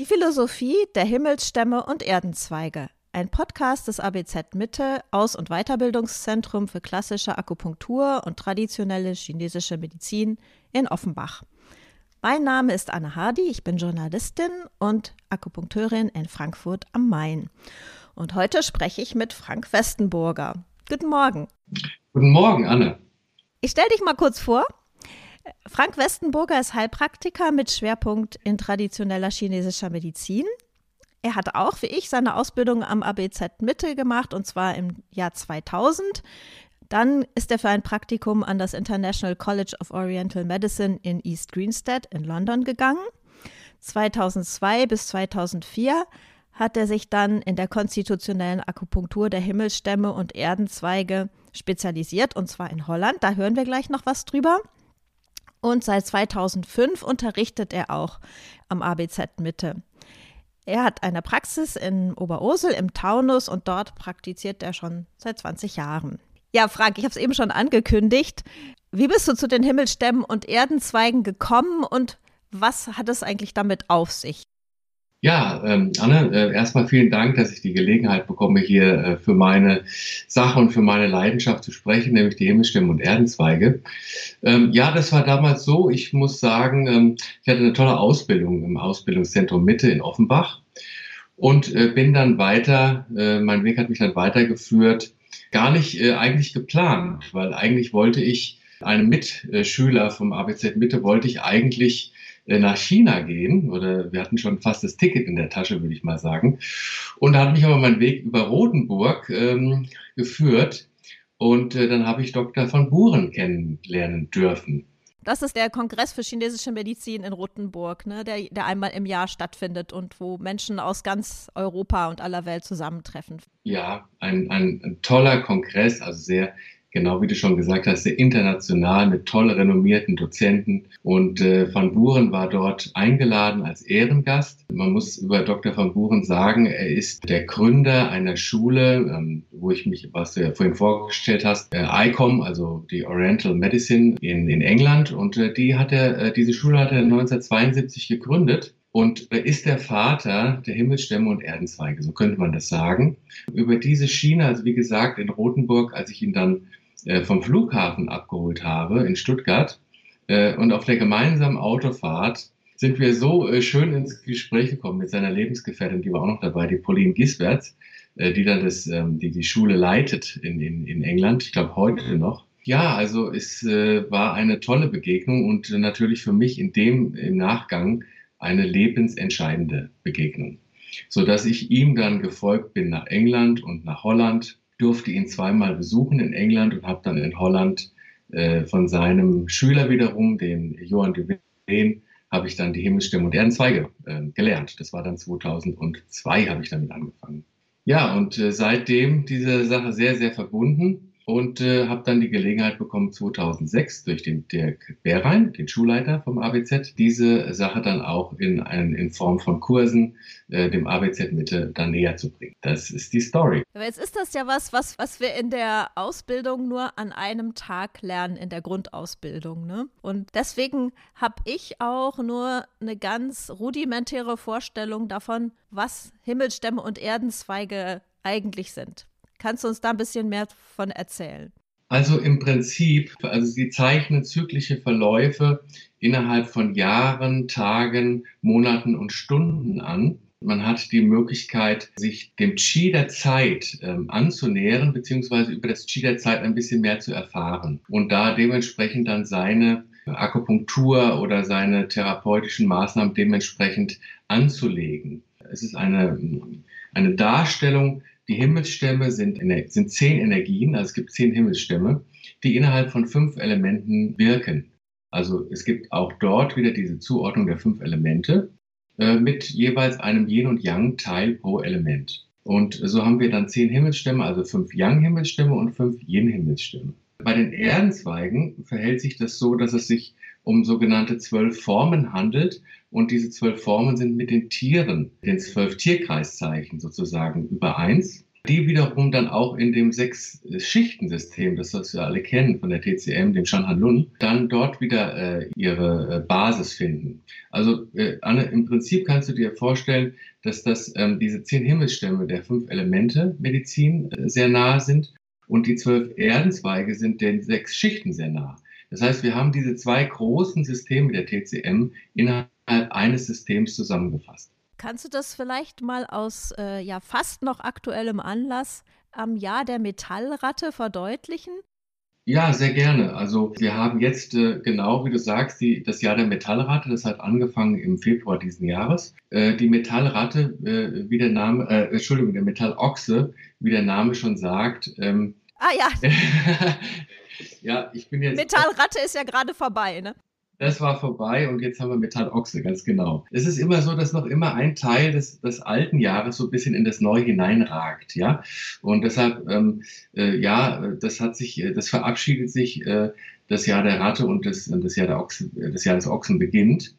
Die Philosophie der Himmelsstämme und Erdenzweige. Ein Podcast des ABZ Mitte, Aus- und Weiterbildungszentrum für klassische Akupunktur und traditionelle chinesische Medizin in Offenbach. Mein Name ist Anne Hardy, ich bin Journalistin und Akupunkteurin in Frankfurt am Main. Und heute spreche ich mit Frank Westenburger. Guten Morgen. Guten Morgen, Anne. Ich stelle dich mal kurz vor. Frank Westenburger ist Heilpraktiker mit Schwerpunkt in traditioneller chinesischer Medizin. Er hat auch, wie ich, seine Ausbildung am ABZ Mitte gemacht und zwar im Jahr 2000. Dann ist er für ein Praktikum an das International College of Oriental Medicine in East Greenstead in London gegangen. 2002 bis 2004 hat er sich dann in der konstitutionellen Akupunktur der Himmelsstämme und Erdenzweige spezialisiert, und zwar in Holland. Da hören wir gleich noch was drüber. Und seit 2005 unterrichtet er auch am ABZ Mitte. Er hat eine Praxis in Oberursel im Taunus und dort praktiziert er schon seit 20 Jahren. Ja, Frank, ich habe es eben schon angekündigt. Wie bist du zu den Himmelstämmen und Erdenzweigen gekommen und was hat es eigentlich damit auf sich? Ja, ähm, Anne, äh, erstmal vielen Dank, dass ich die Gelegenheit bekomme, hier äh, für meine Sache und für meine Leidenschaft zu sprechen, nämlich die Himmelstämme und Erdenzweige. Ähm, ja, das war damals so. Ich muss sagen, ähm, ich hatte eine tolle Ausbildung im Ausbildungszentrum Mitte in Offenbach und äh, bin dann weiter, äh, mein Weg hat mich dann weitergeführt, gar nicht äh, eigentlich geplant, weil eigentlich wollte ich einem Mitschüler vom ABZ Mitte wollte ich eigentlich nach China gehen oder wir hatten schon fast das Ticket in der Tasche, würde ich mal sagen. Und da hat mich aber mein Weg über Rotenburg ähm, geführt und äh, dann habe ich Dr. von Buren kennenlernen dürfen. Das ist der Kongress für chinesische Medizin in Rothenburg, ne, der, der einmal im Jahr stattfindet und wo Menschen aus ganz Europa und aller Welt zusammentreffen. Ja, ein, ein, ein toller Kongress, also sehr genau wie du schon gesagt hast, sehr international mit toll renommierten Dozenten. Und äh, Van Buren war dort eingeladen als Ehrengast. Man muss über Dr. Van Buren sagen, er ist der Gründer einer Schule, ähm, wo ich mich, was du ja vorhin vorgestellt hast, äh, ICOM, also die Oriental Medicine in, in England. Und äh, die hat er, äh, diese Schule hat er 1972 gegründet. Und er ist der Vater der Himmelsstämme und Erdenzweige, so könnte man das sagen. Über diese Schiene, also wie gesagt, in Rothenburg, als ich ihn dann äh, vom Flughafen abgeholt habe in Stuttgart. Äh, und auf der gemeinsamen Autofahrt sind wir so äh, schön ins Gespräch gekommen mit seiner Lebensgefährtin, die war auch noch dabei, die Pauline Gisberts, die dann das, ähm, die, die Schule leitet in, in, in England, ich glaube heute noch. Ja, also es war eine tolle Begegnung und natürlich für mich in dem im Nachgang eine lebensentscheidende Begegnung, so dass ich ihm dann gefolgt bin nach England und nach Holland durfte ihn zweimal besuchen in England und habe dann in Holland äh, von seinem Schüler wiederum, den Johann de Ween, habe ich dann die Himmelsstimme und Erdenzweige äh, gelernt. Das war dann 2002, habe ich damit angefangen. Ja, und äh, seitdem diese Sache sehr, sehr verbunden und äh, habe dann die Gelegenheit bekommen, 2006 durch den Dirk Behrwein, den Schulleiter vom ABZ, diese Sache dann auch in, ein, in Form von Kursen äh, dem ABZ Mitte dann näher zu bringen. Das ist die Story. Aber jetzt ist das ja was, was, was wir in der Ausbildung nur an einem Tag lernen, in der Grundausbildung. Ne? Und deswegen habe ich auch nur eine ganz rudimentäre Vorstellung davon, was Himmelstämme und Erdenzweige eigentlich sind. Kannst du uns da ein bisschen mehr von erzählen? Also im Prinzip, also sie zeichnen zyklische Verläufe innerhalb von Jahren, Tagen, Monaten und Stunden an. Man hat die Möglichkeit, sich dem Qi der Zeit ähm, anzunähern, beziehungsweise über das Qi der Zeit ein bisschen mehr zu erfahren und da dementsprechend dann seine Akupunktur oder seine therapeutischen Maßnahmen dementsprechend anzulegen. Es ist eine, eine Darstellung die Himmelsstämme sind, sind zehn Energien, also es gibt zehn Himmelsstämme, die innerhalb von fünf Elementen wirken. Also es gibt auch dort wieder diese Zuordnung der fünf Elemente äh, mit jeweils einem Yin und Yang Teil pro Element. Und so haben wir dann zehn Himmelsstämme, also fünf Yang-Himmelsstämme und fünf Yin-Himmelsstämme. Bei den Erdenzweigen verhält sich das so, dass es sich um sogenannte zwölf Formen handelt. Und diese zwölf Formen sind mit den Tieren, den zwölf Tierkreiszeichen sozusagen übereins. die wiederum dann auch in dem Sechs-Schichten-System, das wir alle kennen von der TCM, dem Shanhan-Lun, dann dort wieder äh, ihre äh, Basis finden. Also äh, Anne, im Prinzip kannst du dir vorstellen, dass das ähm, diese zehn Himmelsstämme der fünf Elemente Medizin äh, sehr nahe sind und die zwölf Erdenzweige sind den sechs Schichten sehr nah. Das heißt, wir haben diese zwei großen Systeme der TCM innerhalb eines Systems zusammengefasst. Kannst du das vielleicht mal aus äh, ja fast noch aktuellem Anlass am Jahr der Metallratte verdeutlichen? Ja, sehr gerne. Also wir haben jetzt äh, genau, wie du sagst, die, das Jahr der Metallratte. Das hat angefangen im Februar diesen Jahres. Äh, die Metallratte, äh, wie der Name, äh, Entschuldigung, der Metallochse, wie der Name schon sagt. Ähm, ah ja. ja, ich bin jetzt. Metallratte ist ja gerade vorbei, ne? Das war vorbei und jetzt haben wir Metallochse, ganz genau. Es ist immer so, dass noch immer ein Teil des, des alten Jahres so ein bisschen in das Neue hineinragt, ja. Und deshalb, ähm, äh, ja, das hat sich, äh, das verabschiedet sich, äh, das Jahr der Ratte und das, das Jahr der Ochse, das Jahr des Ochsen beginnt.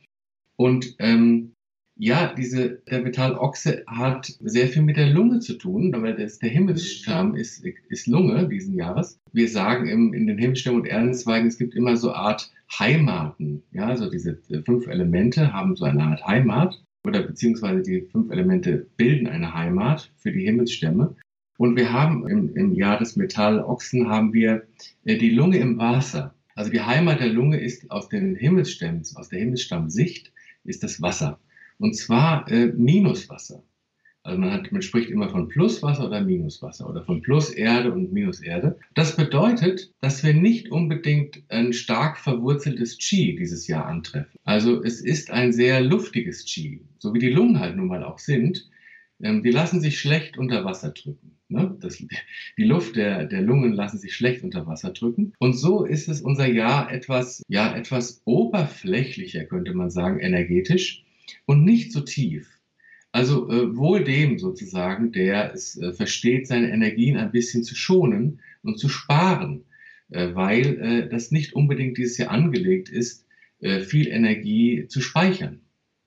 Und ähm, ja, diese, der Metallochse hat sehr viel mit der Lunge zu tun, weil das, der Himmelsstamm ist, ist Lunge diesen Jahres. Wir sagen im, in den Himmelsstämmen und Erdenzweigen, es gibt immer so Art Heimaten. Ja, also diese fünf Elemente haben so eine Art Heimat oder beziehungsweise die fünf Elemente bilden eine Heimat für die Himmelsstämme. Und wir haben im, im Jahr des Metallochsen haben wir äh, die Lunge im Wasser. Also die Heimat der Lunge ist aus den Himmelsstämmen, aus der Himmelsstammsicht, ist das Wasser. Und zwar äh, Minuswasser. Also man, hat, man spricht immer von Pluswasser oder Minuswasser oder von Pluserde und Minuserde. Das bedeutet, dass wir nicht unbedingt ein stark verwurzeltes Qi dieses Jahr antreffen. Also es ist ein sehr luftiges Qi, so wie die Lungen halt nun mal auch sind. Ähm, die lassen sich schlecht unter Wasser drücken. Ne? Das, die Luft der, der Lungen lassen sich schlecht unter Wasser drücken. Und so ist es unser Jahr etwas, ja, etwas oberflächlicher, könnte man sagen, energetisch und nicht so tief. Also äh, wohl dem sozusagen, der es äh, versteht, seine Energien ein bisschen zu schonen und zu sparen, äh, weil äh, das nicht unbedingt dieses Jahr angelegt ist, äh, viel Energie zu speichern.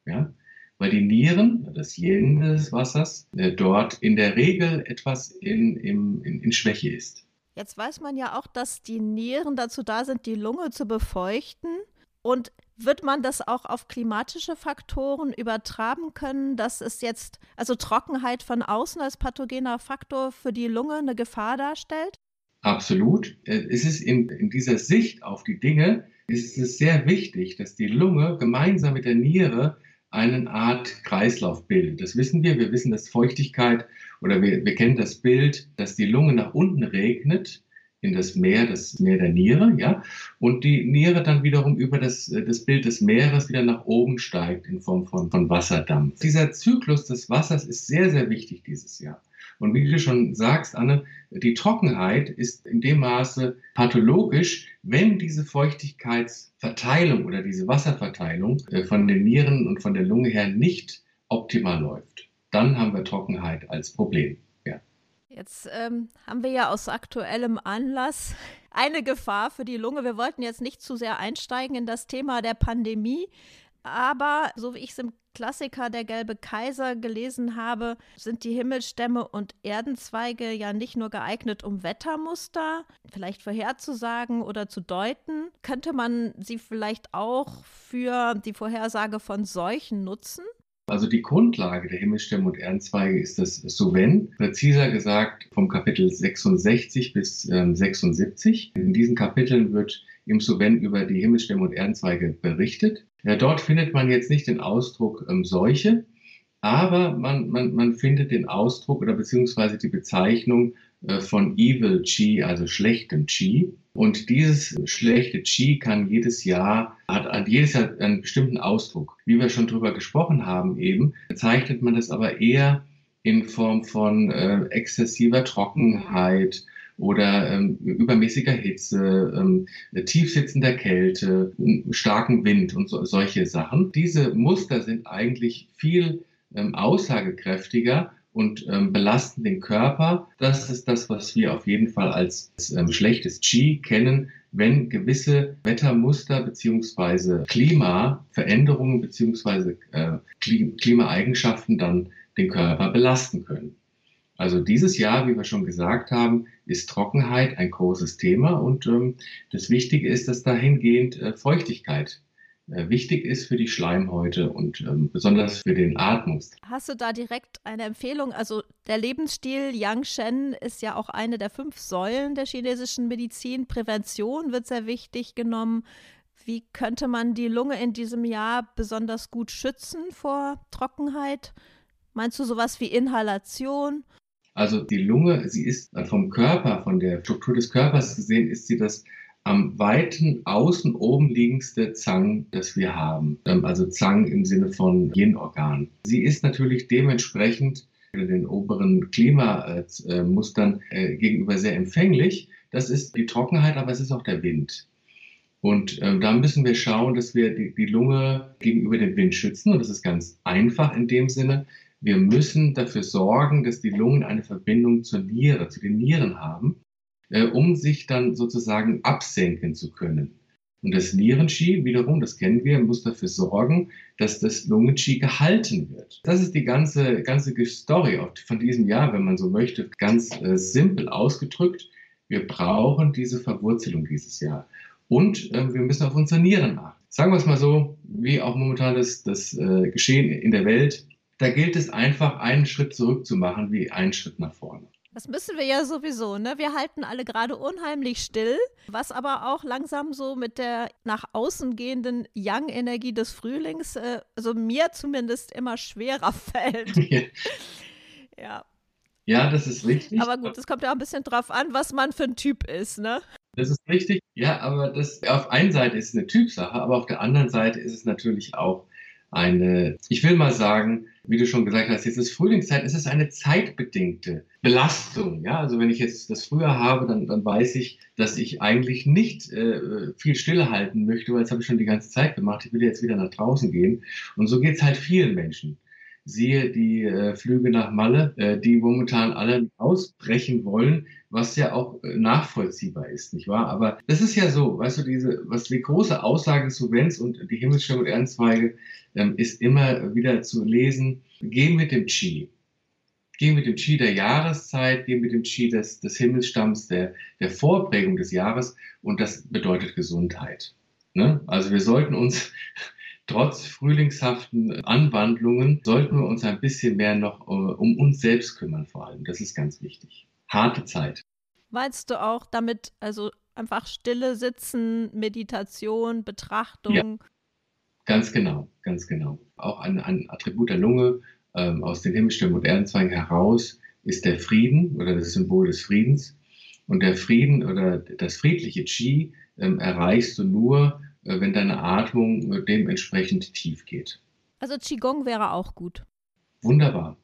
Ja? Weil die Nieren, das Yin des Wassers, äh, dort in der Regel etwas in, in, in, in Schwäche ist. Jetzt weiß man ja auch, dass die Nieren dazu da sind, die Lunge zu befeuchten. Und wird man das auch auf klimatische Faktoren übertragen können, dass es jetzt, also Trockenheit von außen als pathogener Faktor für die Lunge eine Gefahr darstellt? Absolut. Äh, es ist in, in dieser Sicht auf die Dinge, ist es sehr wichtig, dass die Lunge gemeinsam mit der Niere eine Art Kreislauf bildet. Das wissen wir. Wir wissen, dass Feuchtigkeit oder wir, wir kennen das Bild, dass die Lunge nach unten regnet in das Meer, das Meer der Niere, ja, und die Niere dann wiederum über das, äh, das Bild des Meeres wieder nach oben steigt in Form von, von Wasserdampf. Dieser Zyklus des Wassers ist sehr, sehr wichtig dieses Jahr. Und wie du schon sagst, Anne, die Trockenheit ist in dem Maße pathologisch, wenn diese Feuchtigkeitsverteilung oder diese Wasserverteilung äh, von den Nieren und von der Lunge her nicht optimal läuft. Dann haben wir Trockenheit als Problem. Jetzt ähm, haben wir ja aus aktuellem Anlass eine Gefahr für die Lunge. Wir wollten jetzt nicht zu sehr einsteigen in das Thema der Pandemie, aber so wie ich es im Klassiker Der gelbe Kaiser gelesen habe, sind die Himmelstämme und Erdenzweige ja nicht nur geeignet, um Wettermuster vielleicht vorherzusagen oder zu deuten. Könnte man sie vielleicht auch für die Vorhersage von Seuchen nutzen? Also die Grundlage der Himmelsstämme und Erdenzweige ist das Suven, präziser gesagt vom Kapitel 66 bis ähm, 76. In diesen Kapiteln wird im Suven über die Himmelsstämme und Erdenzweige berichtet. Ja, dort findet man jetzt nicht den Ausdruck ähm, Seuche, aber man, man, man findet den Ausdruck oder beziehungsweise die Bezeichnung äh, von Evil Chi, also schlechtem Chi. Und dieses schlechte Qi kann jedes Jahr, hat jedes Jahr einen bestimmten Ausdruck. Wie wir schon drüber gesprochen haben eben, bezeichnet man das aber eher in Form von äh, exzessiver Trockenheit oder ähm, übermäßiger Hitze, ähm, tiefsitzender Kälte, starken Wind und so, solche Sachen. Diese Muster sind eigentlich viel ähm, aussagekräftiger und ähm, belasten den Körper. Das ist das, was wir auf jeden Fall als ähm, schlechtes Qi kennen, wenn gewisse Wettermuster beziehungsweise Klimaveränderungen beziehungsweise äh, Klimaeigenschaften dann den Körper belasten können. Also dieses Jahr, wie wir schon gesagt haben, ist Trockenheit ein großes Thema und ähm, das Wichtige ist, dass dahingehend äh, Feuchtigkeit wichtig ist für die Schleimhäute und ähm, besonders für den Atmungstrakt. Hast du da direkt eine Empfehlung? Also der Lebensstil Yang Shen ist ja auch eine der fünf Säulen der chinesischen Medizin. Prävention wird sehr wichtig genommen. Wie könnte man die Lunge in diesem Jahr besonders gut schützen vor Trockenheit? Meinst du sowas wie Inhalation? Also die Lunge, sie ist vom Körper, von der Struktur des Körpers gesehen, ist sie das am weiten außen oben liegendste Zang, das wir haben. Ähm, also Zang im Sinne von Yin-Organ. Sie ist natürlich dementsprechend den oberen Klimamustern äh, gegenüber sehr empfänglich. Das ist die Trockenheit, aber es ist auch der Wind. Und ähm, da müssen wir schauen, dass wir die, die Lunge gegenüber dem Wind schützen. Und das ist ganz einfach in dem Sinne. Wir müssen dafür sorgen, dass die Lungen eine Verbindung zur Niere, zu den Nieren haben äh, um sich dann sozusagen absenken zu können. Und das Nierenqi wiederum, das kennen wir, muss dafür sorgen, dass das Lungenqi gehalten wird. Das ist die ganze, ganze Story von diesem Jahr, wenn man so möchte, ganz äh, simpel ausgedrückt. Wir brauchen diese Verwurzelung dieses Jahr. Und äh, wir müssen auf unsere Nieren achten. Sagen wir es mal so, wie auch momentan das, das äh, Geschehen in der Welt. Da gilt es einfach, einen Schritt zurück zu machen, wie einen Schritt nach vorne. Das müssen wir ja sowieso, ne? Wir halten alle gerade unheimlich still, was aber auch langsam so mit der nach außen gehenden Young-Energie des Frühlings, äh, also mir zumindest immer schwerer fällt. ja. Ja, das ist richtig. Aber gut, es kommt ja auch ein bisschen drauf an, was man für ein Typ ist, ne? Das ist richtig. Ja, aber das auf einen Seite ist es eine Typsache, aber auf der anderen Seite ist es natürlich auch eine, ich will mal sagen, wie du schon gesagt hast, jetzt ist Frühlingszeit, es ist eine zeitbedingte Belastung. Ja, also wenn ich jetzt das früher habe, dann, dann weiß ich, dass ich eigentlich nicht äh, viel stille halten möchte, weil das habe ich schon die ganze Zeit gemacht. Ich will jetzt wieder nach draußen gehen. Und so geht es halt vielen Menschen. Siehe die äh, Flüge nach Malle, äh, die momentan alle ausbrechen wollen, was ja auch äh, nachvollziehbar ist, nicht wahr? Aber das ist ja so, weißt du, diese, was die große Aussage zu Wenz und die Himmelssterne und Erdenzweige ähm, ist immer wieder zu lesen, geh mit dem Qi. Geh mit dem Qi der Jahreszeit, geh mit dem Qi des, des Himmelsstamms, der, der Vorprägung des Jahres und das bedeutet Gesundheit. Ne? Also wir sollten uns trotz frühlingshaften Anwandlungen sollten wir uns ein bisschen mehr noch äh, um uns selbst kümmern, vor allem. Das ist ganz wichtig. Harte Zeit. Meinst du auch damit, also einfach Stille sitzen, Meditation, Betrachtung? Ja, ganz genau, ganz genau. Auch ein, ein Attribut der Lunge ähm, aus den himmlischen modernen Zweigen heraus ist der Frieden oder das Symbol des Friedens. Und der Frieden oder das friedliche Qi ähm, erreichst du nur, wenn deine Atmung äh, dementsprechend tief geht. Also Qigong wäre auch gut. Wunderbar.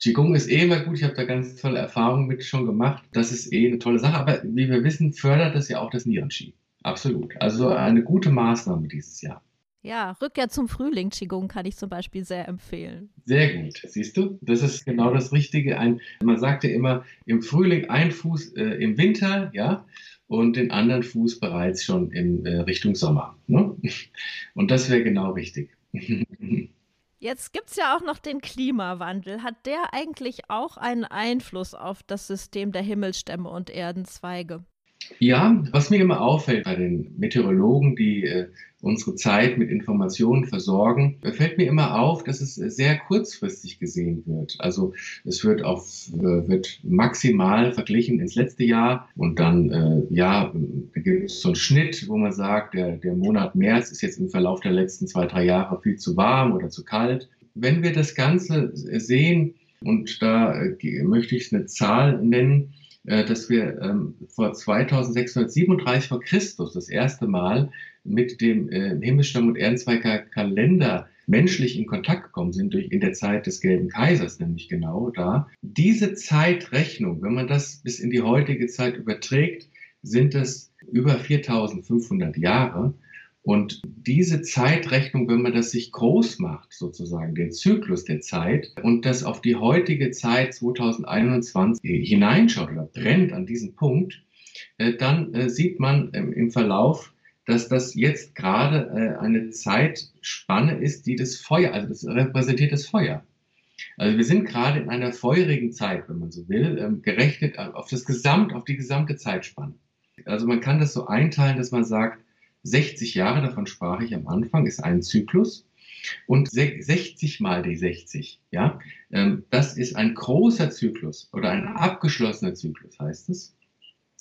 Qigong ist eh immer gut. Ich habe da ganz tolle Erfahrungen mit schon gemacht. Das ist eh eine tolle Sache. Aber wie wir wissen, fördert das ja auch das Nieren-Qi. Absolut. Also eine gute Maßnahme dieses Jahr. Ja, Rückkehr zum Frühling Qigong kann ich zum Beispiel sehr empfehlen. Sehr gut, siehst du? Das ist genau das Richtige. Ein, man sagte immer, im Frühling ein Fuß äh, im Winter, ja, und den anderen Fuß bereits schon in äh, Richtung Sommer. Ne? Und das wäre genau richtig. Jetzt gibt es ja auch noch den Klimawandel. Hat der eigentlich auch einen Einfluss auf das System der Himmelsstämme und Erdenzweige? Ja, was mir immer auffällt bei den Meteorologen, die äh, unsere Zeit mit Informationen versorgen, fällt mir immer auf, dass es sehr kurzfristig gesehen wird. Also es wird auf äh, wird maximal verglichen ins letzte Jahr und dann äh, ja gibt es so einen Schnitt, wo man sagt, der, der Monat März ist jetzt im Verlauf der letzten zwei drei Jahre viel zu warm oder zu kalt. Wenn wir das Ganze sehen und da äh, möchte ich eine Zahl nennen, äh, dass wir ähm, vor 2637 vor Christus das erste Mal mit dem äh, Himmelstamm und Ehrenzweiger Kalender menschlich in Kontakt gekommen sind, durch, in der Zeit des Gelben Kaisers nämlich genau da. Diese Zeitrechnung, wenn man das bis in die heutige Zeit überträgt, sind es über 4500 Jahre. Und diese Zeitrechnung, wenn man das sich groß macht, sozusagen, den Zyklus der Zeit und das auf die heutige Zeit 2021 hineinschaut oder brennt an diesen Punkt, äh, dann äh, sieht man ähm, im Verlauf, dass das jetzt gerade äh, eine Zeitspanne ist, die das Feuer, also das repräsentiert das Feuer. Also wir sind gerade in einer feurigen Zeit, wenn man so will, ähm, gerechnet auf das Gesamt, auf die gesamte Zeitspanne. Also man kann das so einteilen, dass man sagt, 60 Jahre, davon sprach ich am Anfang, ist ein Zyklus. Und 60 mal die 60, ja, ähm, das ist ein großer Zyklus oder ein abgeschlossener Zyklus, heißt es.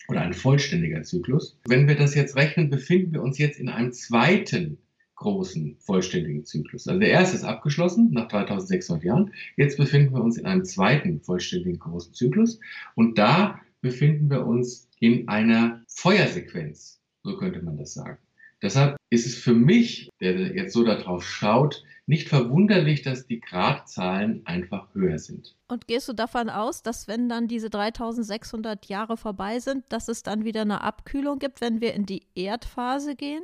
Oder ein vollständiger Zyklus. Wenn wir das jetzt rechnen, befinden wir uns jetzt in einem zweiten großen, vollständigen Zyklus. Also der erste ist abgeschlossen nach 3600 Jahren. Jetzt befinden wir uns in einem zweiten vollständigen großen Zyklus. Und da befinden wir uns in einer Feuersequenz. So könnte man das sagen. Deshalb ist es für mich, der jetzt so darauf schaut, nicht verwunderlich, dass die Gradzahlen einfach höher sind. Und gehst du davon aus, dass wenn dann diese 3600 Jahre vorbei sind, dass es dann wieder eine Abkühlung gibt, wenn wir in die Erdphase gehen?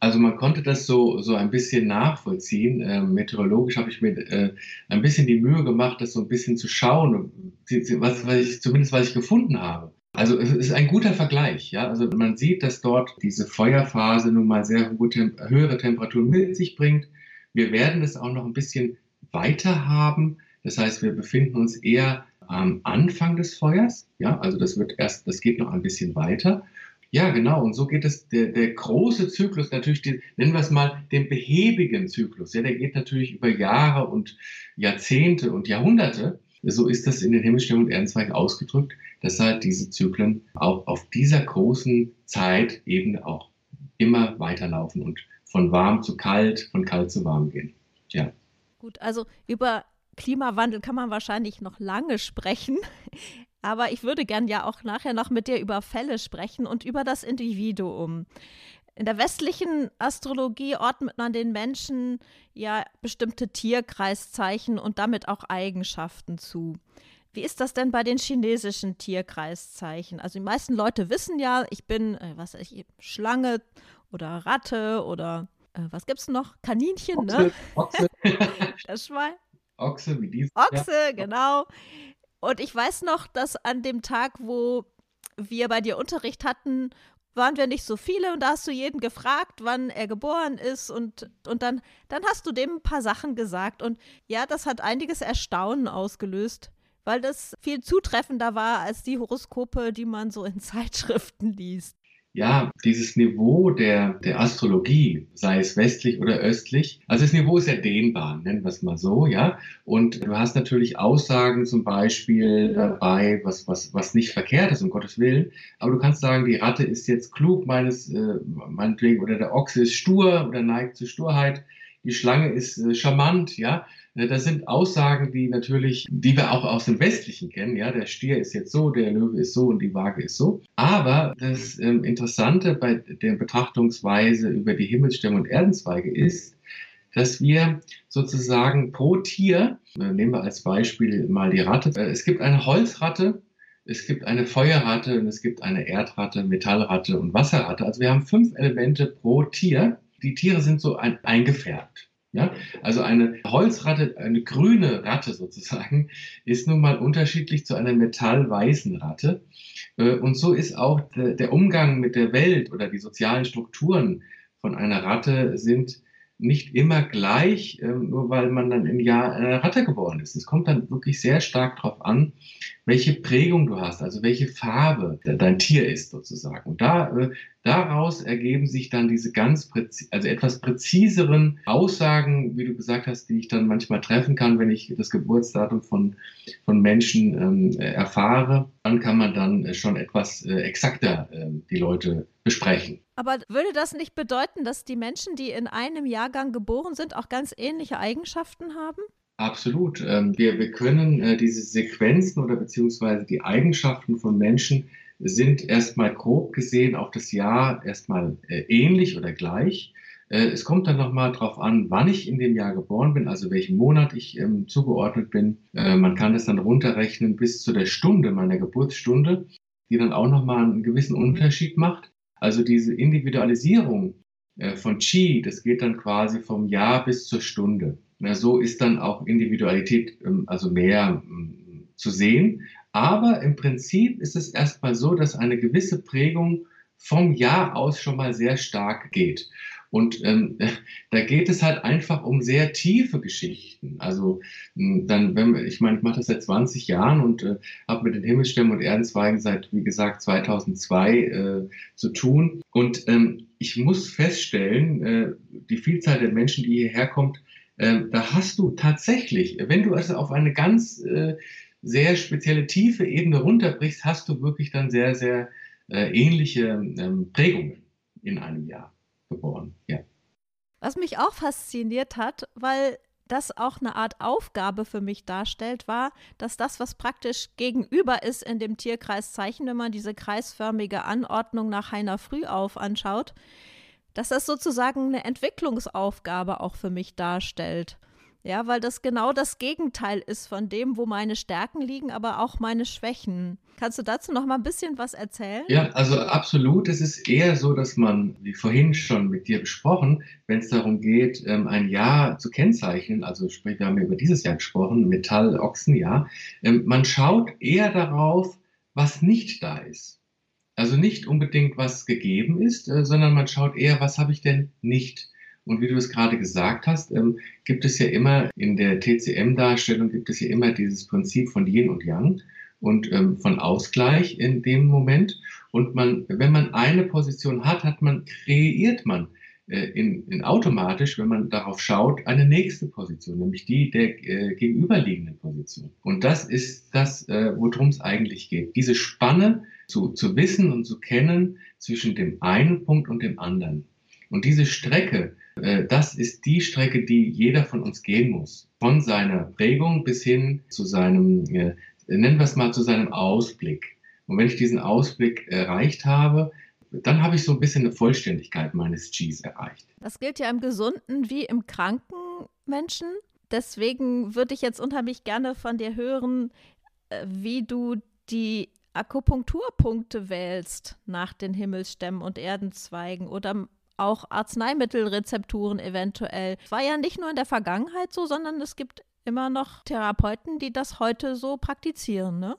Also man konnte das so, so ein bisschen nachvollziehen. Äh, meteorologisch habe ich mir äh, ein bisschen die Mühe gemacht, das so ein bisschen zu schauen, was, was ich, zumindest was ich gefunden habe. Also es ist ein guter Vergleich, ja. Also man sieht, dass dort diese Feuerphase nun mal sehr höhere Temperaturen mit sich bringt. Wir werden es auch noch ein bisschen weiter haben. Das heißt, wir befinden uns eher am Anfang des Feuers, ja. Also das wird erst, das geht noch ein bisschen weiter. Ja, genau. Und so geht es, der, der große Zyklus, natürlich, den, nennen wir es mal den behäbigen Zyklus. Ja, der geht natürlich über Jahre und Jahrzehnte und Jahrhunderte. So ist das in den Himmelsstürmen und Erdenzweigen ausgedrückt, dass halt diese Zyklen auch auf dieser großen Zeit eben auch immer weiterlaufen und von warm zu kalt, von kalt zu warm gehen. Ja. Gut, also über Klimawandel kann man wahrscheinlich noch lange sprechen. Aber ich würde gern ja auch nachher noch mit dir über Fälle sprechen und über das Individuum. In der westlichen Astrologie ordnet man den Menschen ja bestimmte Tierkreiszeichen und damit auch Eigenschaften zu. Wie ist das denn bei den chinesischen Tierkreiszeichen? Also die meisten Leute wissen ja, ich bin, äh, was ich, Schlange oder Ratte oder äh, was gibt's noch? Kaninchen, Ochse, ne? Ochse. das Schwein. Ochse, wie dies. Ochse, ja. genau. Und ich weiß noch, dass an dem Tag, wo wir bei dir Unterricht hatten, waren wir nicht so viele und da hast du jeden gefragt, wann er geboren ist und, und dann, dann hast du dem ein paar Sachen gesagt und ja, das hat einiges Erstaunen ausgelöst, weil das viel zutreffender war als die Horoskope, die man so in Zeitschriften liest ja, dieses Niveau der, der Astrologie, sei es westlich oder östlich, also das Niveau ist ja dehnbar, nennen wir es mal so, ja. Und du hast natürlich Aussagen zum Beispiel dabei, was, was, was nicht verkehrt ist, um Gottes Willen. Aber du kannst sagen, die Ratte ist jetzt klug, meines, äh, meinetwegen, oder der Ochse ist stur oder neigt zur Sturheit. Die Schlange ist äh, charmant, ja. Äh, das sind Aussagen, die natürlich, die wir auch aus dem Westlichen kennen. Ja, der Stier ist jetzt so, der Löwe ist so und die Waage ist so. Aber das ähm, Interessante bei der Betrachtungsweise über die Himmelsstämme und Erdenzweige ist, dass wir sozusagen pro Tier, äh, nehmen wir als Beispiel mal die Ratte, äh, es gibt eine Holzratte, es gibt eine Feuerratte und es gibt eine Erdratte, Metallratte und Wasserratte. Also wir haben fünf Elemente pro Tier. Die Tiere sind so ein, eingefärbt. Ja, also eine Holzratte, eine grüne Ratte sozusagen, ist nun mal unterschiedlich zu einer metallweißen Ratte. Äh, und so ist auch der Umgang mit der Welt oder die sozialen Strukturen von einer Ratte sind nicht immer gleich, ähm, nur weil man dann im Jahr eine Ratte geboren ist. Es kommt dann wirklich sehr stark darauf an, welche Prägung du hast, also welche Farbe dein Tier ist sozusagen. Und da, äh, daraus ergeben sich dann diese ganz, also etwas präziseren Aussagen, wie du gesagt hast, die ich dann manchmal treffen kann, wenn ich das Geburtsdatum von, von Menschen ähm, erfahre. Dann kann man dann schon etwas äh, exakter äh, die Leute besprechen. Aber würde das nicht bedeuten, dass die Menschen, die in einem Jahrgang geboren sind, auch ganz ähnliche Eigenschaften haben? Absolut. Ähm, wir, wir können äh, diese Sequenzen oder beziehungsweise die Eigenschaften von Menschen sind erstmal grob gesehen auf das Jahr erstmal äh, ähnlich oder gleich. Äh, es kommt dann nochmal darauf an, wann ich in dem Jahr geboren bin, also welchen Monat ich ähm, zugeordnet bin. Man kann das dann runterrechnen bis zu der Stunde meiner Geburtsstunde, die dann auch nochmal einen gewissen Unterschied macht. Also diese Individualisierung von Qi, das geht dann quasi vom Jahr bis zur Stunde. Na, so ist dann auch Individualität ähm, also mehr ähm, zu sehen. Aber im Prinzip ist es erstmal so, dass eine gewisse Prägung vom Jahr aus schon mal sehr stark geht. Und ähm, da geht es halt einfach um sehr tiefe Geschichten. Also hm, dann, wenn ich meine, ich mache das seit 20 Jahren und äh, habe mit den Himmelsstämmen und Erdenzweigen seit, wie gesagt, 2002 äh, zu tun. Und ähm, ich muss feststellen, äh, die Vielzahl der Menschen, die hierher kommt, da hast du tatsächlich, wenn du also auf eine ganz äh, sehr spezielle tiefe Ebene runterbrichst, hast du wirklich dann sehr, sehr äh, ähnliche ähm, Prägungen in einem Jahr geboren. Ja. Was mich auch fasziniert hat, weil das auch eine Art Aufgabe für mich darstellt, war, dass das, was praktisch gegenüber ist in dem Tierkreiszeichen, wenn man diese kreisförmige Anordnung nach Heiner Frühauf anschaut, dass das sozusagen eine Entwicklungsaufgabe auch für mich darstellt. Ja, weil das genau das Gegenteil ist von dem, wo meine Stärken liegen, aber auch meine Schwächen. Kannst du dazu noch mal ein bisschen was erzählen? Ja, also absolut. Es ist eher so, dass man, wie vorhin schon mit dir besprochen, wenn es darum geht, ähm, ein Jahr zu kennzeichnen, also sprich, wir haben über dieses Jahr gesprochen, Metall-Ochsenjahr, ähm, man schaut eher darauf, was nicht da ist. Also nicht unbedingt, was gegeben ist, äh, sondern man schaut eher, was habe ich denn nicht und wie du es gerade gesagt hast, ähm, gibt es ja immer in der TCM-Darstellung gibt es ja immer dieses Prinzip von Yin und Yang und ähm, von Ausgleich in dem Moment. Und man, wenn man eine Position hat, hat man, kreiert man äh, in, in automatisch, wenn man darauf schaut, eine nächste Position, nämlich die der äh, gegenüberliegenden Position. Und das ist das, äh, worum es eigentlich geht. Diese Spanne zu, zu wissen und zu kennen zwischen dem einen Punkt und dem anderen. Und diese Strecke, äh, das ist die Strecke, die jeder von uns gehen muss. Von seiner Prägung bis hin zu seinem, äh, nennen wir es mal, zu seinem Ausblick. Und wenn ich diesen Ausblick erreicht habe, dann habe ich so ein bisschen eine Vollständigkeit meines Gs erreicht. Das gilt ja im gesunden wie im kranken Menschen. Deswegen würde ich jetzt unheimlich gerne von dir hören, äh, wie du die Akupunkturpunkte wählst nach den Himmelsstämmen und Erdenzweigen oder auch Arzneimittelrezepturen eventuell. War ja nicht nur in der Vergangenheit so, sondern es gibt immer noch Therapeuten, die das heute so praktizieren, ne?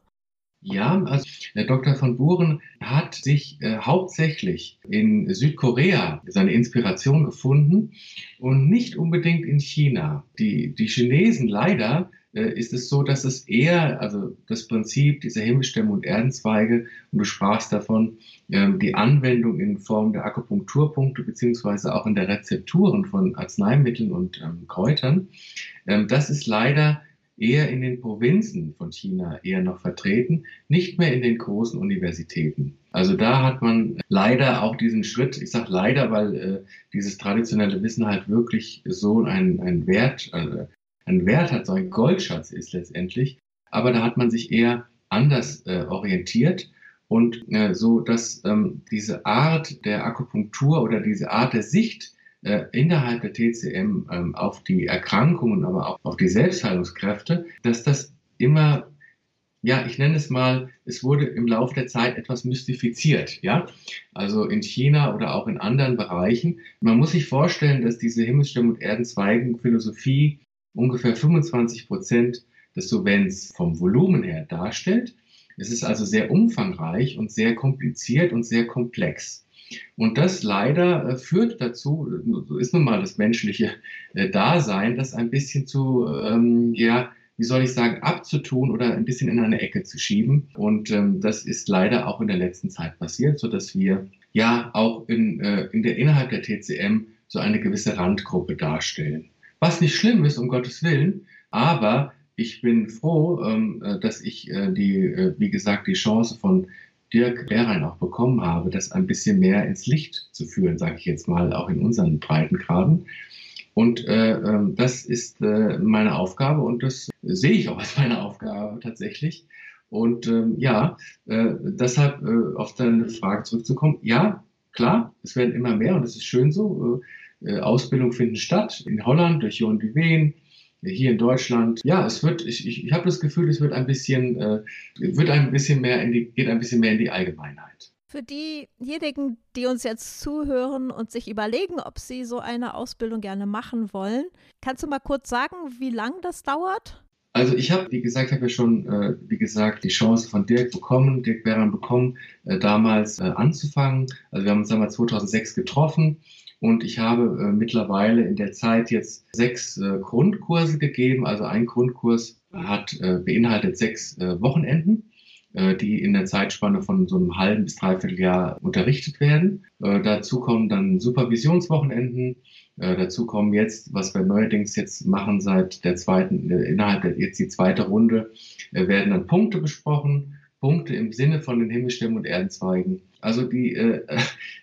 Ja, also der Dr. von Buren hat sich äh, hauptsächlich in Südkorea seine Inspiration gefunden und nicht unbedingt in China. Die, die Chinesen leider äh, ist es so, dass es eher, also das Prinzip dieser Himmelsstämme und Erdenzweige, und du sprachst davon, ähm, die Anwendung in Form der Akupunkturpunkte beziehungsweise auch in der Rezepturen von Arzneimitteln und ähm, Kräutern, ähm, das ist leider eher in den Provinzen von China eher noch vertreten, nicht mehr in den großen Universitäten. Also da hat man leider auch diesen Schritt, ich sage leider, weil äh, dieses traditionelle Wissen halt wirklich so ein, ein Wert, äh, einen Wert hat, so ein Goldschatz ist letztendlich. Aber da hat man sich eher anders äh, orientiert und äh, so, dass ähm, diese Art der Akupunktur oder diese Art der Sicht äh, innerhalb der TCM ähm, auf die Erkrankungen, aber auch auf die Selbstheilungskräfte, dass das immer ja, ich nenne es mal, es wurde im Laufe der Zeit etwas mystifiziert, ja. Also in China oder auch in anderen Bereichen. Man muss sich vorstellen, dass diese Himmelsstimme und Erdenzweigen Philosophie ungefähr 25 Prozent des Sovens vom Volumen her darstellt. Es ist also sehr umfangreich und sehr kompliziert und sehr komplex. Und das leider äh, führt dazu, so ist nun mal das menschliche äh, Dasein, das ein bisschen zu, ähm, ja, wie soll ich sagen, abzutun oder ein bisschen in eine Ecke zu schieben. Und ähm, das ist leider auch in der letzten Zeit passiert, so dass wir ja auch in, äh, in der, innerhalb der TCM so eine gewisse Randgruppe darstellen. Was nicht schlimm ist, um Gottes Willen, aber ich bin froh, ähm, äh, dass ich äh, die, äh, wie gesagt, die Chance von Dirk Behrein auch bekommen habe, das ein bisschen mehr ins Licht zu führen, sage ich jetzt mal, auch in unseren Breitengraden. Und äh, ähm, das ist äh, meine Aufgabe und das sehe ich auch als meine Aufgabe tatsächlich. Und ähm, ja, äh, deshalb äh, auf deine Frage zurückzukommen, ja, klar, es werden immer mehr und es ist schön so. Äh, Ausbildungen finden statt. In Holland durch Jon Duven, hier in Deutschland. Ja, es wird, ich, ich, ich habe das Gefühl, es wird ein bisschen, äh, wird ein bisschen mehr in die, geht ein bisschen mehr in die Allgemeinheit. Für diejenigen, die uns jetzt zuhören und sich überlegen, ob sie so eine Ausbildung gerne machen wollen, kannst du mal kurz sagen, wie lang das dauert? Also ich habe, wie gesagt, habe ja schon, äh, wie gesagt, die Chance von Dirk bekommen, Dirk Beran bekommen, äh, damals äh, anzufangen. Also wir haben uns damals 2006 getroffen Und ich habe äh, mittlerweile in der Zeit jetzt sechs äh, Grundkurse gegeben. Also ein Grundkurs hat äh, beinhaltet sechs äh, Wochenenden, äh, die in der Zeitspanne von so einem halben bis dreiviertel Jahr unterrichtet werden. Äh, dazu kommen dann Supervisionswochenenden. dazu kommen jetzt, was wir neuerdings jetzt machen seit der zweiten, innerhalb der jetzt die zweite Runde, werden dann Punkte besprochen Punkte im Sinne von den Himmelsstämmen und Erdenzweigen. Also die, äh,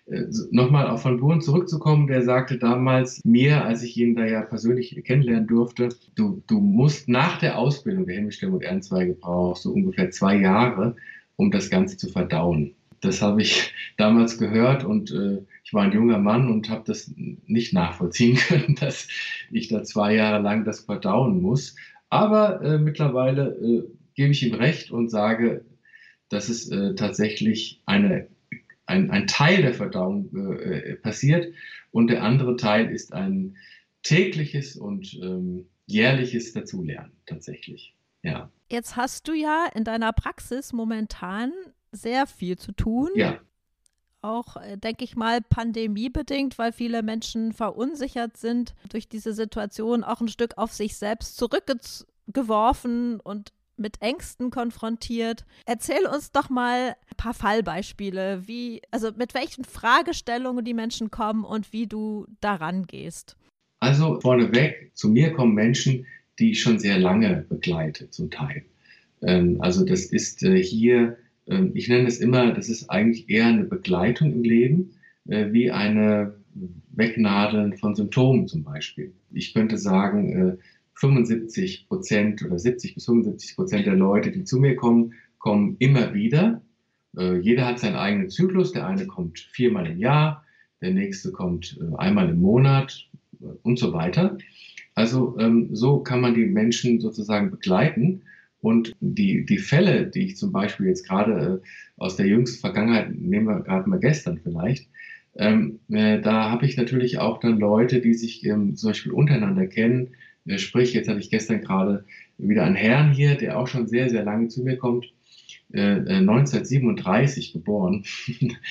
äh, nochmal auf Van Buren zurückzukommen, der sagte damals mir, als ich ihn da ja persönlich kennenlernen durfte, du, du musst nach der Ausbildung der Himmelsstämme und Erdenzweige brauchst du ungefähr zwei Jahre, um das Ganze zu verdauen. Das habe ich damals gehört und äh, ich war ein junger Mann und habe das nicht nachvollziehen können, dass ich da zwei Jahre lang das verdauen muss. Aber äh, mittlerweile äh, gebe ich ihm recht und sage, dass es äh, tatsächlich eine, ein, ein Teil der Verdauung äh, passiert und der andere Teil ist ein tägliches und ähm, jährliches Dazulernen tatsächlich. Ja. Jetzt hast du ja in deiner Praxis momentan sehr viel zu tun. Ja. Auch, äh, denke ich mal, pandemiebedingt, weil viele Menschen verunsichert sind durch diese Situation, auch ein Stück auf sich selbst zurückgeworfen und mit Ängsten konfrontiert. Erzähl uns doch mal ein paar Fallbeispiele, wie, also mit welchen Fragestellungen die Menschen kommen und wie du daran gehst. Also vorneweg, zu mir kommen Menschen, die ich schon sehr lange begleite, zum Teil. Ähm, also das ist äh, hier, äh, ich nenne es immer, das ist eigentlich eher eine Begleitung im Leben, äh, wie eine Wegnadeln von Symptomen zum Beispiel. Ich könnte sagen, äh, 75 Prozent oder 70 bis 75 Prozent der Leute, die zu mir kommen, kommen immer wieder. Äh, jeder hat seinen eigenen Zyklus. Der eine kommt viermal im Jahr, der nächste kommt äh, einmal im Monat äh, und so weiter. Also ähm, so kann man die Menschen sozusagen begleiten. Und die, die Fälle, die ich zum Beispiel jetzt gerade aus der jüngsten Vergangenheit, nehmen wir gerade mal gestern vielleicht, ähm, äh, da habe ich natürlich auch dann Leute, die sich ähm, zum Beispiel untereinander kennen, sprich, jetzt hatte ich gestern gerade wieder einen Herrn hier, der auch schon sehr, sehr lange zu mir kommt, äh, 1937 äh, geboren.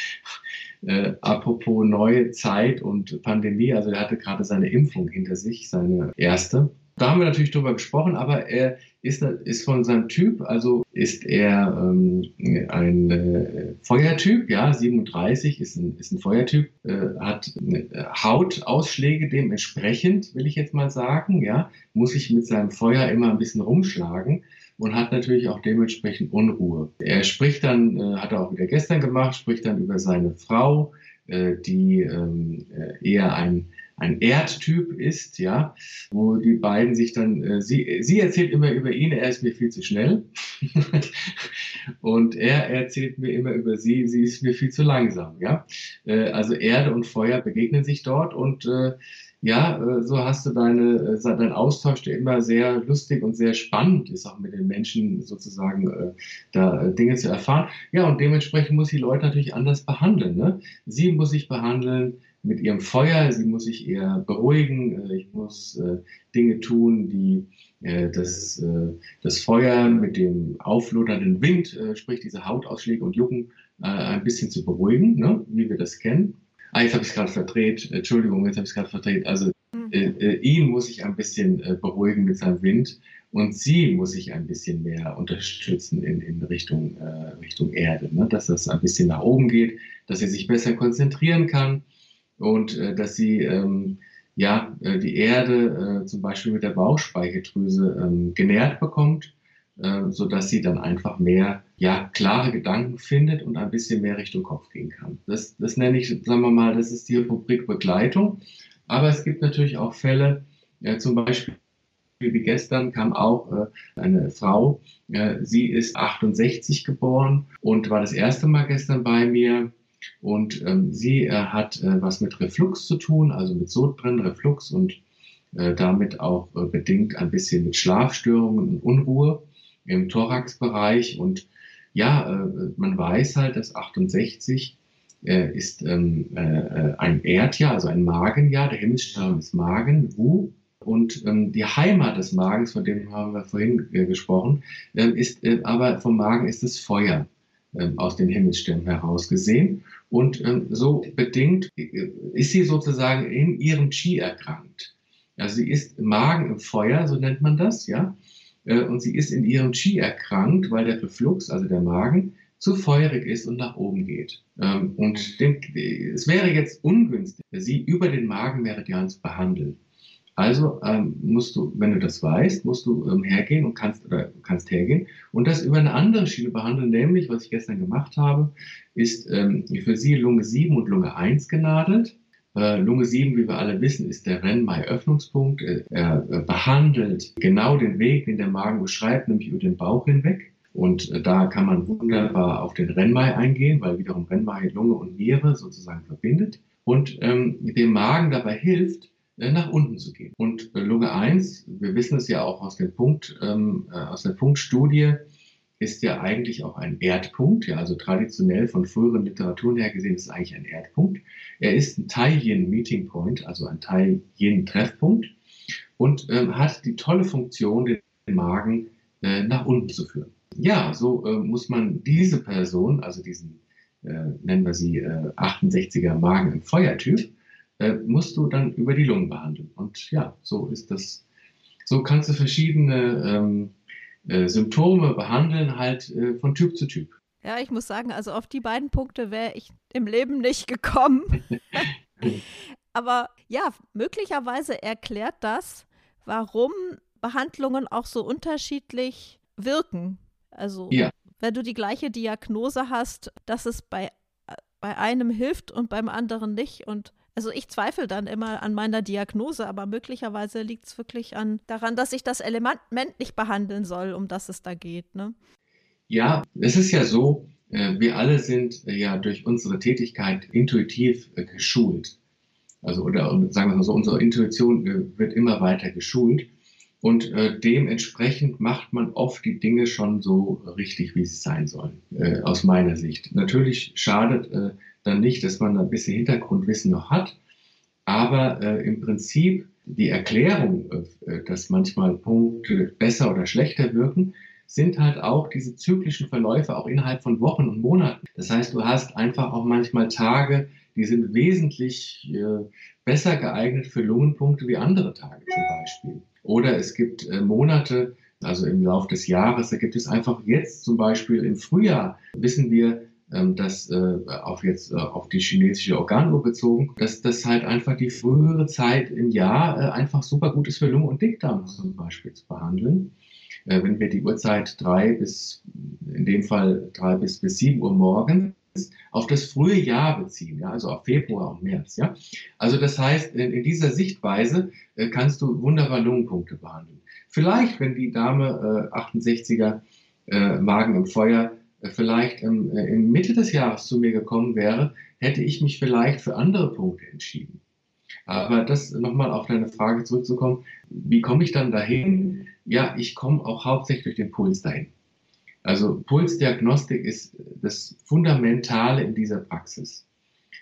äh, apropos neue Zeit und Pandemie, also er hatte gerade seine Impfung hinter sich, seine erste. Da haben wir natürlich drüber gesprochen, aber er ist, ist von seinem Typ, also ist er ähm, ein äh, Feuertyp, ja, 37 ist ein, ist ein Feuertyp, äh, hat äh, Hautausschläge dementsprechend, will ich jetzt mal sagen, ja, muss sich mit seinem Feuer immer ein bisschen rumschlagen und hat natürlich auch dementsprechend Unruhe. Er spricht dann, äh, hat er auch wieder gestern gemacht, spricht dann über seine Frau, äh, die ähm, äh, eher ein ein Erdtyp ist, ja, wo die beiden sich dann, äh, sie, sie erzählt immer über ihn, er ist mir viel zu schnell. und er erzählt mir immer über sie, sie ist mir viel zu langsam, ja. Äh, also Erde und Feuer begegnen sich dort und äh, ja, äh, so hast du deine, äh, dein Austausch, der immer sehr lustig und sehr spannend ist, auch mit den Menschen sozusagen äh, da Dinge zu erfahren. Ja, und dementsprechend muss die Leute natürlich anders behandeln. Ne? Sie muss sich behandeln, mit ihrem Feuer, sie muss sich eher beruhigen, äh, ich muss äh, Dinge tun, die äh, das, äh, das Feuer mit dem auflodernden Wind, äh, sprich diese Hautausschläge und Jucken, äh, ein bisschen zu beruhigen, ne? wie wir das kennen. Ah, jetzt habe ich es gerade verdreht, Entschuldigung, jetzt habe ich es gerade verdreht. Also mhm. ihn muss ich ein bisschen beruhigen mit seinem Wind und sie muss sich ein bisschen mehr unterstützen in, in Richtung, Richtung Erde, ne? dass das ein bisschen nach oben geht, dass sie sich besser konzentrieren kann und äh, dass sie ähm, ja äh, die Erde äh, zum Beispiel mit der Bauchspeicheldrüse ähm, genährt bekommt, äh, so dass sie dann einfach mehr ja klare Gedanken findet und ein bisschen mehr Richtung Kopf gehen kann. Das, das nenne ich, sagen wir mal, das ist die Rubrik Begleitung. Aber es gibt natürlich auch Fälle, äh, zum Beispiel wie gestern kam auch äh, eine Frau, äh, sie ist 68 geboren und war das erste Mal gestern bei mir und ähm, sie äh, hat äh, was mit Reflux zu tun, also mit Sodbrennen, Reflux und äh, damit auch äh, bedingt ein bisschen mit Schlafstörungen und Unruhe im Thoraxbereich. Und ja, äh, man weiß halt, dass 68 äh, ist ähm, ein Erdjahr, also ein Magenjahr. Der Himmelsstern ist Magen, Wu. Und ähm, die Heimat des Magens, von dem haben wir vorhin gesprochen, ist, aber vom Magen ist es Feuer. Ähm, aus den Himmelssternen heraus gesehen. Und ähm, so bedingt äh, ist sie sozusagen in ihrem Qi erkrankt. Also sie ist Magen im Feuer, so nennt man das, ja. Äh, und sie ist in ihrem Qi erkrankt, weil der Beflux, also der Magen, zu feurig ist und nach oben geht. Ähm, und dem, es wäre jetzt ungünstig, sie über den Magenmeridian zu behandeln. Also ähm, musst du, wenn du das weißt, musst du ähm, hergehen und kannst oder kannst hergehen und das über eine andere Schiene behandeln, nämlich was ich gestern gemacht habe, ist ähm, für sie Lunge 7 und Lunge 1 genadelt. Äh, Lunge 7, wie wir alle wissen, ist der Rennmai-Öffnungspunkt. Äh, er äh, behandelt genau den Weg, den der Magen beschreibt, nämlich über den Bauch hinweg. Und äh, da kann man wunderbar auf den Rennmai eingehen, weil wiederum Rennmai Lunge und Niere sozusagen verbindet und ähm, dem Magen dabei hilft, nach unten zu gehen. Und äh, Lunge 1, wir wissen es ja auch aus, dem Punkt, ähm, äh, aus der Punktstudie, ist ja eigentlich auch ein Erdpunkt, ja, also traditionell von früheren Literaturen her gesehen ist es eigentlich ein Erdpunkt. Er ist ein Tai-Yin Meeting Point, also ein Tai-Yin Treffpunkt und ähm, hat die tolle Funktion, den Magen äh, nach unten zu führen. Ja, so äh, muss man diese Person, also diesen, äh, nennen wir sie 68er Magen im Feuertyp, äh, musst du dann über die Lungen behandeln. Und ja, so ist das. So kannst du verschiedene ähm, äh, Symptome behandeln, halt äh, von Typ zu Typ. Ja, ich muss sagen, also auf die beiden Punkte wäre ich im Leben nicht gekommen. Aber ja, möglicherweise erklärt das, warum Behandlungen auch so unterschiedlich wirken. Also, ja. wenn du die gleiche Diagnose hast, dass es bei, bei einem hilft und beim anderen nicht. Und also ich zweifle dann immer an meiner Diagnose, aber möglicherweise liegt es wirklich an daran, dass ich das Element nicht behandeln soll, um das es da geht. Ne? Ja, es ist ja so, äh, wir alle sind äh, ja durch unsere Tätigkeit intuitiv äh, geschult. Also, oder sagen wir mal so, unsere Intuition wird immer weiter geschult. Und äh, dementsprechend macht man oft die Dinge schon so richtig, wie sie sein sollen, äh, aus meiner Sicht. Natürlich schadet äh, dann nicht, dass man ein bisschen Hintergrundwissen noch hat. Aber äh, im Prinzip die Erklärung, äh, dass manchmal Punkte besser oder schlechter wirken, sind halt auch diese zyklischen Verläufe auch innerhalb von Wochen und Monaten. Das heißt, du hast einfach auch manchmal Tage, die sind wesentlich äh, besser geeignet für Lungenpunkte wie andere Tage zum Beispiel. Oder es gibt äh, Monate, also im Laufe des Jahres, da gibt es einfach jetzt zum Beispiel im Frühjahr, wissen wir, ähm, das äh, auf jetzt äh, auf die chinesische Organuhr bezogen, dass das halt einfach die frühere Zeit im Jahr äh, einfach super gut ist für Lunge und Dickdarm zum Beispiel zu behandeln. Äh, wenn wir die Uhrzeit drei bis, in dem Fall drei bis, bis sieben Uhr morgens auf das frühe Jahr beziehen, ja, also auf Februar und März, ja. Also das heißt, in, dieser Sichtweise äh, kannst du wunderbar Lungenpunkte behandeln. Vielleicht, wenn die Dame äh, 68er äh, Magen im Feuer vielleicht im, äh, in Mitte des Jahres zu mir gekommen wäre, hätte ich mich vielleicht für andere Punkte entschieden. Aber das nochmal auf deine Frage zurückzukommen, wie komme ich dann dahin? Ja, ich komme auch hauptsächlich durch den Puls dahin. Also Pulsdiagnostik ist das Fundamentale in dieser Praxis.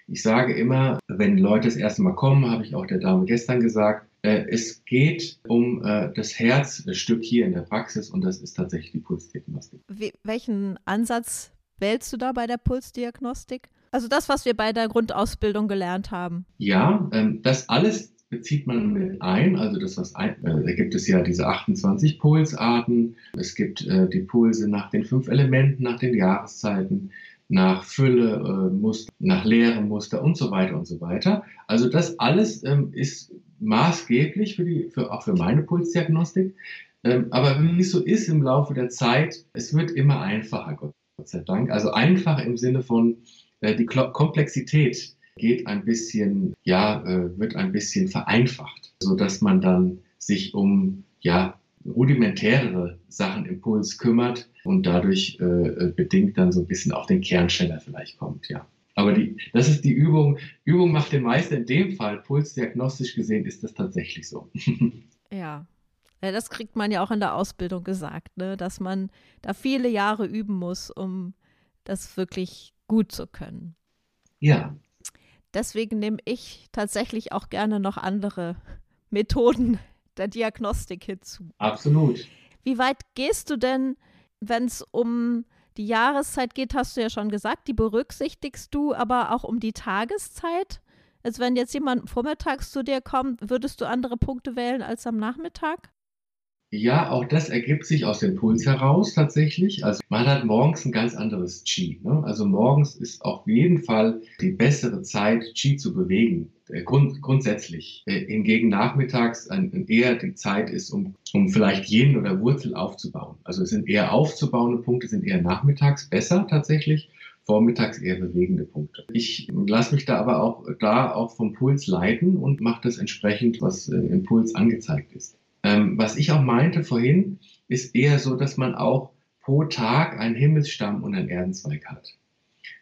Ich sage immer, wenn Leute das erste Mal kommen, habe ich auch der Dame gestern gesagt, es geht um äh, das Herzstück hier in der Praxis und das ist tatsächlich die Pulsdiagnostik. Wie, welchen Ansatz wählst du da bei der Pulsdiagnostik? Also das, was wir bei der Grundausbildung gelernt haben. Ja, ähm, das alles bezieht man mit ein. Also das, was ein, äh, da gibt es ja diese 28 Pulsarten. Es gibt äh, die Pulse nach den fünf Elementen, nach den Jahreszeiten nach Fülle, äh, Muster, nach leere Muster und so weiter und so weiter. Also das alles ähm, ist maßgeblich für die, für, auch für meine Pulsdiagnostik. Ähm, aber wie es so ist im Laufe der Zeit, es wird immer einfacher, Gott sei Dank. Also einfach im Sinne von äh, die Komplexität geht ein bisschen, ja, äh, wird ein bisschen vereinfacht, so dass man dann sich um, ja, rudimentärere Sachen im Puls kümmert und dadurch äh, äh, bedingt dann so ein bisschen auf den Kernsteller vielleicht kommt, ja. Aber die, das ist die Übung. Übung macht den Meister. In dem Fall, pulsdiagnostisch gesehen, ist das tatsächlich so. ja. ja. Das kriegt man ja auch in der Ausbildung gesagt, ne? dass man da viele Jahre üben muss, um das wirklich gut zu können. Ja. Deswegen nehme ich tatsächlich auch gerne noch andere Methoden der Diagnostik hinzu. Absolut. Wie weit gehst du denn wenn es um die Jahreszeit geht, hast du ja schon gesagt, die berücksichtigst du aber auch um die Tageszeit? Also wenn jetzt jemand vormittags zu dir kommt, würdest du andere Punkte wählen als am Nachmittag? Ja, auch das ergibt sich aus dem Puls heraus tatsächlich. Also man hat morgens ein ganz anderes Qi. Ne? Also morgens ist auf jeden Fall die bessere Zeit, Qi zu bewegen. Äh, grund, grundsätzlich. Äh, hingegen nachmittags eher die Zeit ist, um, um vielleicht Yin oder Wurzel aufzubauen. Also es sind eher aufzubauende Punkte, sind eher nachmittags besser tatsächlich vormittags eher bewegende Punkte. Ich lasse mich da aber auch da auch vom Puls leiten und mache das entsprechend, was äh, im Puls angezeigt ist. Ähm, was ich auch meinte vorhin, ist eher so, dass man auch pro Tag einen Himmelsstamm und einen Erdenzweig hat.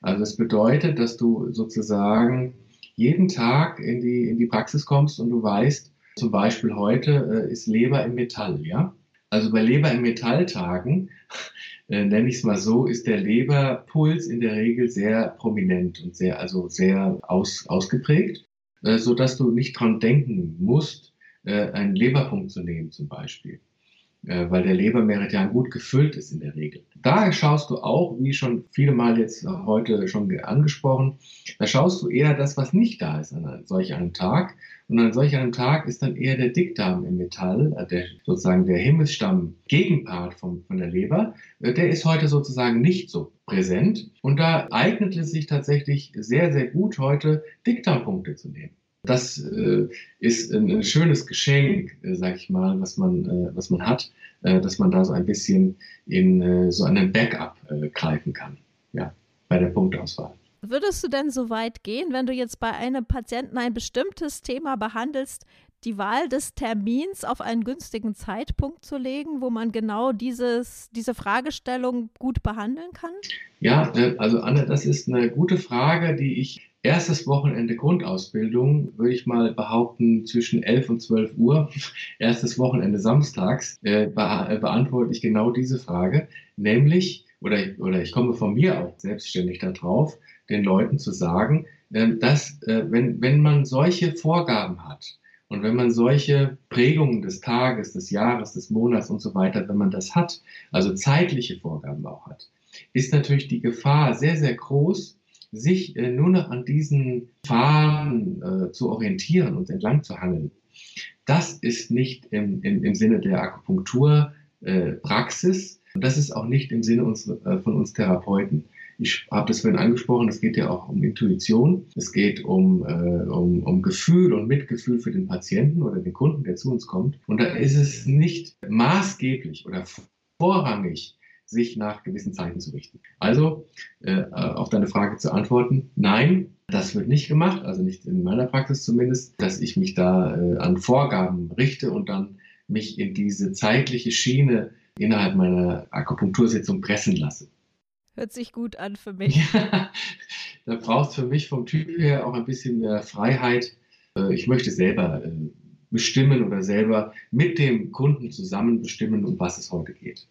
Also das bedeutet, dass du sozusagen jeden Tag in die, in die Praxis kommst und du weißt, zum Beispiel heute äh, ist Leber im Metall, ja? Also bei Leber im Metalltagen, äh, nenne ich es mal so, ist der Leberpuls in der Regel sehr prominent und sehr, also sehr aus, ausgeprägt, äh, so dass du nicht dran denken musst, äh, einen Leberpunkt zu nehmen zum Beispiel, äh, weil der Lebermeridian gut gefüllt ist in der Regel. Da schaust du auch, wie schon viele Mal jetzt heute schon angesprochen, da schaust du eher das, was nicht da ist an solch einem Tag. Und an solch einem Tag ist dann eher der Dickdarm im Metall, äh, der, sozusagen der Himmelsstamm Gegenpart von, von der Leber, der ist heute sozusagen nicht so präsent. Und da eignet es sich tatsächlich sehr, sehr gut, heute Dickdarmpunkte zu nehmen. Das äh, ist ein, ein, schönes Geschenk, äh, sag ich mal, was man, äh, was man hat, äh, dass man da so ein bisschen in äh, so einen Backup äh, greifen kann, ja, bei der Punktauswahl. Würdest du denn so weit gehen, wenn du jetzt bei einem Patienten ein bestimmtes Thema behandelst, die Wahl des Termins auf einen günstigen Zeitpunkt zu legen, wo man genau dieses, diese Fragestellung gut behandeln kann? Ja, also Anne, das ist eine gute Frage, die ich erstes Wochenende Grundausbildung, würde ich mal behaupten, zwischen 11 und 12 Uhr, erstes Wochenende samstags, äh, be äh, beantworte ich genau diese Frage, nämlich, oder, oder ich komme von mir auch selbstständig darauf, den Leuten zu sagen, äh, dass äh, wenn, wenn man solche Vorgaben hat, und wenn man solche Prägungen des Tages, des Jahres, des Monats und so weiter, wenn man das hat, also zeitliche Vorgaben auch hat, ist natürlich die Gefahr sehr, sehr groß, sich äh, nur noch an diesen Pfaden äh, zu orientieren und entlang zu hangeln. Das ist nicht im, im, im Sinne der Akupunkturpraxis äh, das ist auch nicht im Sinne uns, äh, von uns Therapeuten. Ich habe das vorhin angesprochen, es geht ja auch um Intuition, es geht um, äh, um, um Gefühl und Mitgefühl für den Patienten oder den Kunden, der zu uns kommt. Und da ist es nicht maßgeblich oder vorrangig, sich nach gewissen Zeiten zu richten. Also, äh, auf deine Frage zu antworten, nein, das wird nicht gemacht, also nicht in meiner Praxis zumindest, dass ich mich da äh, an Vorgaben richte und dann mich in diese zeitliche Schiene innerhalb meiner Akupunktursitzung pressen lasse. Hört sich gut an für mich. Ja, da braucht es für mich vom Typ her auch ein bisschen mehr Freiheit. Äh, ich möchte selber äh, bestimmen oder selber mit dem Kunden zusammen bestimmen, um was es heute geht.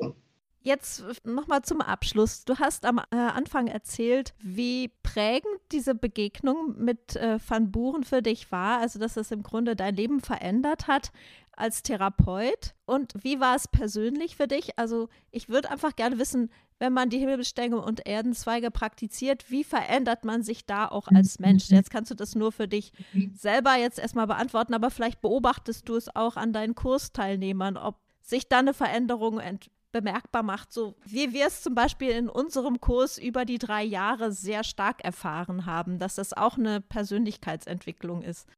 Jetzt nochmal zum Abschluss. Du hast am äh, Anfang erzählt, wie prägend diese Begegnung mit äh, Van Buren für dich war, also dass es im Grunde dein Leben verändert hat als Therapeut. Und wie war es persönlich für dich? Also ich würde einfach gerne wissen, wenn man die Himmelstängel und Erdenzweige praktiziert, wie verändert man sich da auch als Mensch? Jetzt kannst du das nur für dich selber jetzt erstmal beantworten, aber vielleicht beobachtest du es auch an deinen Kursteilnehmern, ob sich da eine Veränderung ent bemerkbar macht, so wie wir es zum Beispiel in unserem Kurs über die drei Jahre sehr stark erfahren haben, dass das auch eine Persönlichkeitsentwicklung ist.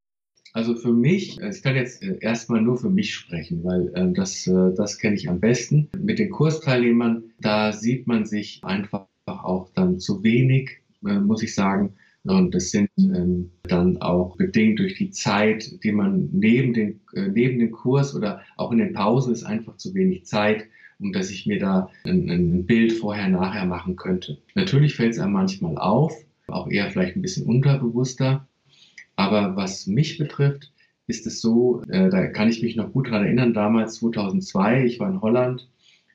Also für mich, ich kann jetzt äh, erstmal nur für mich sprechen, weil äh, das, äh, das kenne ich am besten. Mit den Kursteilnehmern, da sieht man sich einfach auch dann zu wenig, äh, muss ich sagen. Und das sind ähm, dann auch bedingt durch die Zeit, die man neben, den, neben dem Kurs oder auch in den Pausen ist einfach zu wenig Zeit, und dass ich mir da ein, ein Bild vorher-nachher machen könnte. Natürlich fällt es einem manchmal auf, auch eher vielleicht ein bisschen unterbewusster. Aber was mich betrifft, ist es so, äh, da kann ich mich noch gut dran erinnern, damals 2002, ich war in Holland,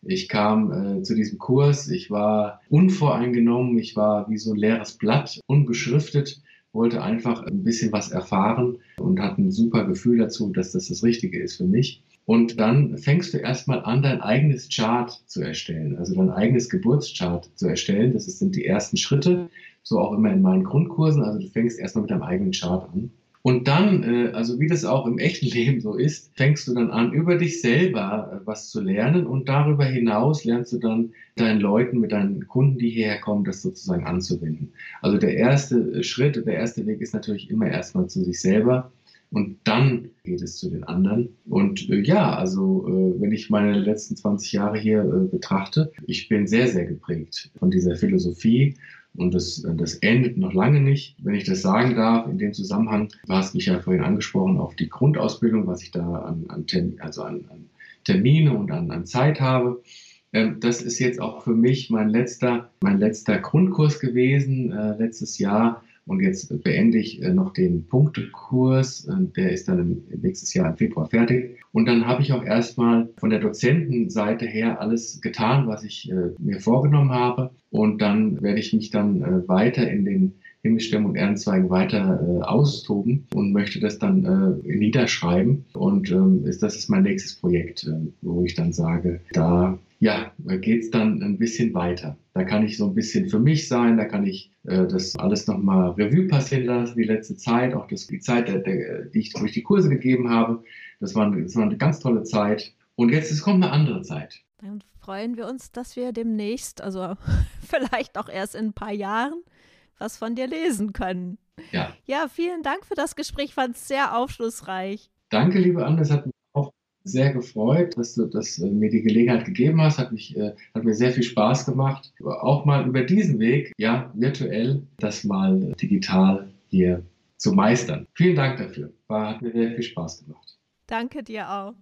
ich kam äh, zu diesem Kurs, ich war unvoreingenommen, ich war wie so ein leeres Blatt, unbeschriftet, wollte einfach ein bisschen was erfahren und hatte ein super Gefühl dazu, dass das das Richtige ist für mich. Und dann fängst du erstmal an, dein eigenes Chart zu erstellen, also dein eigenes Geburtschart zu erstellen. Das sind die ersten Schritte, so auch immer in meinen Grundkursen. Also du fängst erstmal mit deinem eigenen Chart an. Und dann, äh, also wie das auch im echten Leben so ist, fängst du dann an, über dich selber äh, was zu lernen und darüber hinaus lernst du dann deinen Leuten, mit deinen Kunden, die hierher kommen, das sozusagen anzuwenden. Also der erste Schritt, der erste Weg ist natürlich immer erstmal zu sich selber und dann geht es zu den anderen. Und äh, ja, also äh, wenn ich meine letzten 20 Jahre hier äh, betrachte, ich bin sehr, sehr geprägt von dieser Philosophie und das, das endet noch lange nicht. Wenn ich das sagen darf, in dem Zusammenhang, du hast mich ja vorhin angesprochen auf die Grundausbildung, was ich da an, an, Termin, also an, an Termine und an, an Zeit habe. Ähm, das ist jetzt auch für mich mein letzter, mein letzter Grundkurs gewesen, äh, letztes Jahr und jetzt beende ich äh, noch den Punktekurs, äh, der ist dann nächstes Jahr im Februar fertig. Und dann habe ich auch erstmal von der Dozentenseite her alles getan, was ich äh, mir vorgenommen habe. Und dann werde ich mich dann weiter in den Himmelsstämmen und Ehrenzweigen weiter äh, austoben und möchte das dann äh, niederschreiben. Und ähm, ist, das ist mein nächstes Projekt, äh, wo ich dann sage, da ja, geht es dann ein bisschen weiter. Da kann ich so ein bisschen für mich sein, da kann ich äh, das alles nochmal Revue passieren lassen, die letzte Zeit, auch das, die Zeit, der, der, die ich, wo ich die Kurse gegeben habe. Das war, das war eine ganz tolle Zeit. Und jetzt es kommt eine andere Zeit. Dann freuen wir uns, dass wir demnächst, also vielleicht auch erst in ein paar Jahren, was von dir lesen können. Ja. Ja, vielen Dank für das Gespräch, fand es sehr aufschlussreich. Danke, liebe Anne, es hat mich auch sehr gefreut, dass du dass, äh, mir die Gelegenheit gegeben hast. Hat, mich, äh, hat mir sehr viel Spaß gemacht, auch mal über diesen Weg, ja, virtuell, das mal digital hier zu meistern. Vielen Dank dafür. War, hat mir sehr viel Spaß gemacht. Danke dir auch.